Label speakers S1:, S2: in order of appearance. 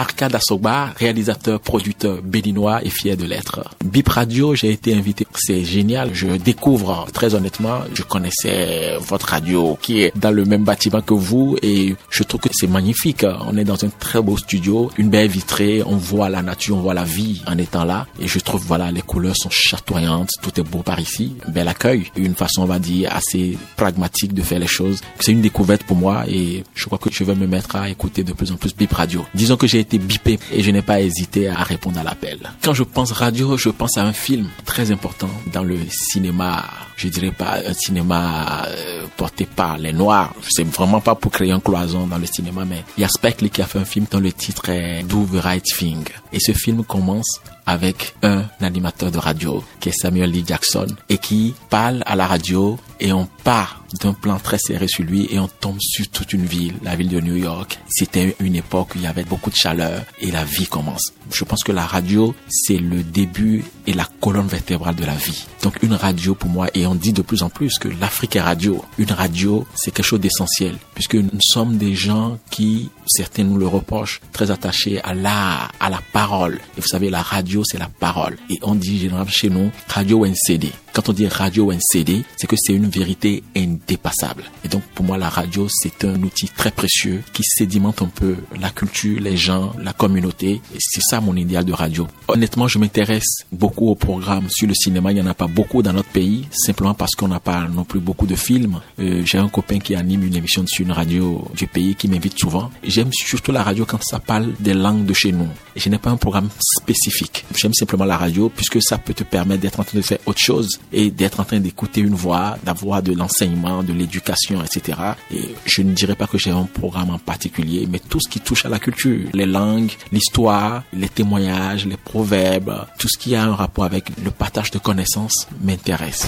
S1: Arcade Asogba, réalisateur, producteur béninois et fier de l'être. Bip Radio, j'ai été invité. C'est génial. Je découvre très honnêtement. Je connaissais votre radio qui est dans le même bâtiment que vous et je trouve que c'est magnifique. On est dans un très beau studio, une baie vitrée. On voit la nature, on voit la vie en étant là. Et je trouve, voilà, les couleurs sont chatoyantes. Tout est beau par ici. Bel accueil. Une façon, on va dire, assez pragmatique de faire les choses. C'est une découverte pour moi et je crois que je vais me mettre à écouter de plus en plus Bip Radio. Disons que j'ai bipé et je n'ai pas hésité à répondre à l'appel. Quand je pense radio, je pense à un film très important dans le cinéma. Je dirais pas un cinéma euh, porté par les Noirs. C'est vraiment pas pour créer un cloison dans le cinéma, mais il y a Spike Lee qui a fait un film dont le titre est Do the Right Thing. Et ce film commence avec un animateur de radio qui est Samuel Lee Jackson et qui parle à la radio et on part d'un plan très serré sur lui et on tombe sur toute une ville, la ville de New York. C'était une époque où il y avait beaucoup de chaleur et la vie commence. Je pense que la radio, c'est le début et la colonne vertébrale de la vie. Donc une radio pour moi, et on dit de plus en plus que l'Afrique est radio. Une radio, c'est quelque chose d'essentiel puisque nous sommes des gens qui, certains nous le reprochent, très attachés à l'art, à la parole. Et vous savez, la radio, c'est la parole. Et on dit généralement chez nous, radio ou un CD. Quand on dit radio ou un CD, c'est que c'est une vérité indépassable. Et donc pour moi, la radio, c'est un outil très précieux qui sédimente un peu la culture, les gens, la communauté. Et c'est ça mon idéal de radio. Honnêtement, je m'intéresse beaucoup au programme sur le cinéma. Il n'y en a pas beaucoup dans notre pays, simplement parce qu'on n'a pas non plus beaucoup de films. Euh, J'ai un copain qui anime une émission sur une radio du pays qui m'invite souvent. J'aime surtout la radio quand ça parle des langues de chez nous. Je n'ai pas un programme spécifique. J'aime simplement la radio puisque ça peut te permettre d'être en train de faire autre chose et d'être en train d'écouter une voix, d'avoir de l'enseignement, de l'éducation, etc. Et je ne dirais pas que j'ai un programme en particulier, mais tout ce qui touche à la culture, les langues, l'histoire, les témoignages, les proverbes, tout ce qui a un rapport avec le partage de connaissances m'intéresse.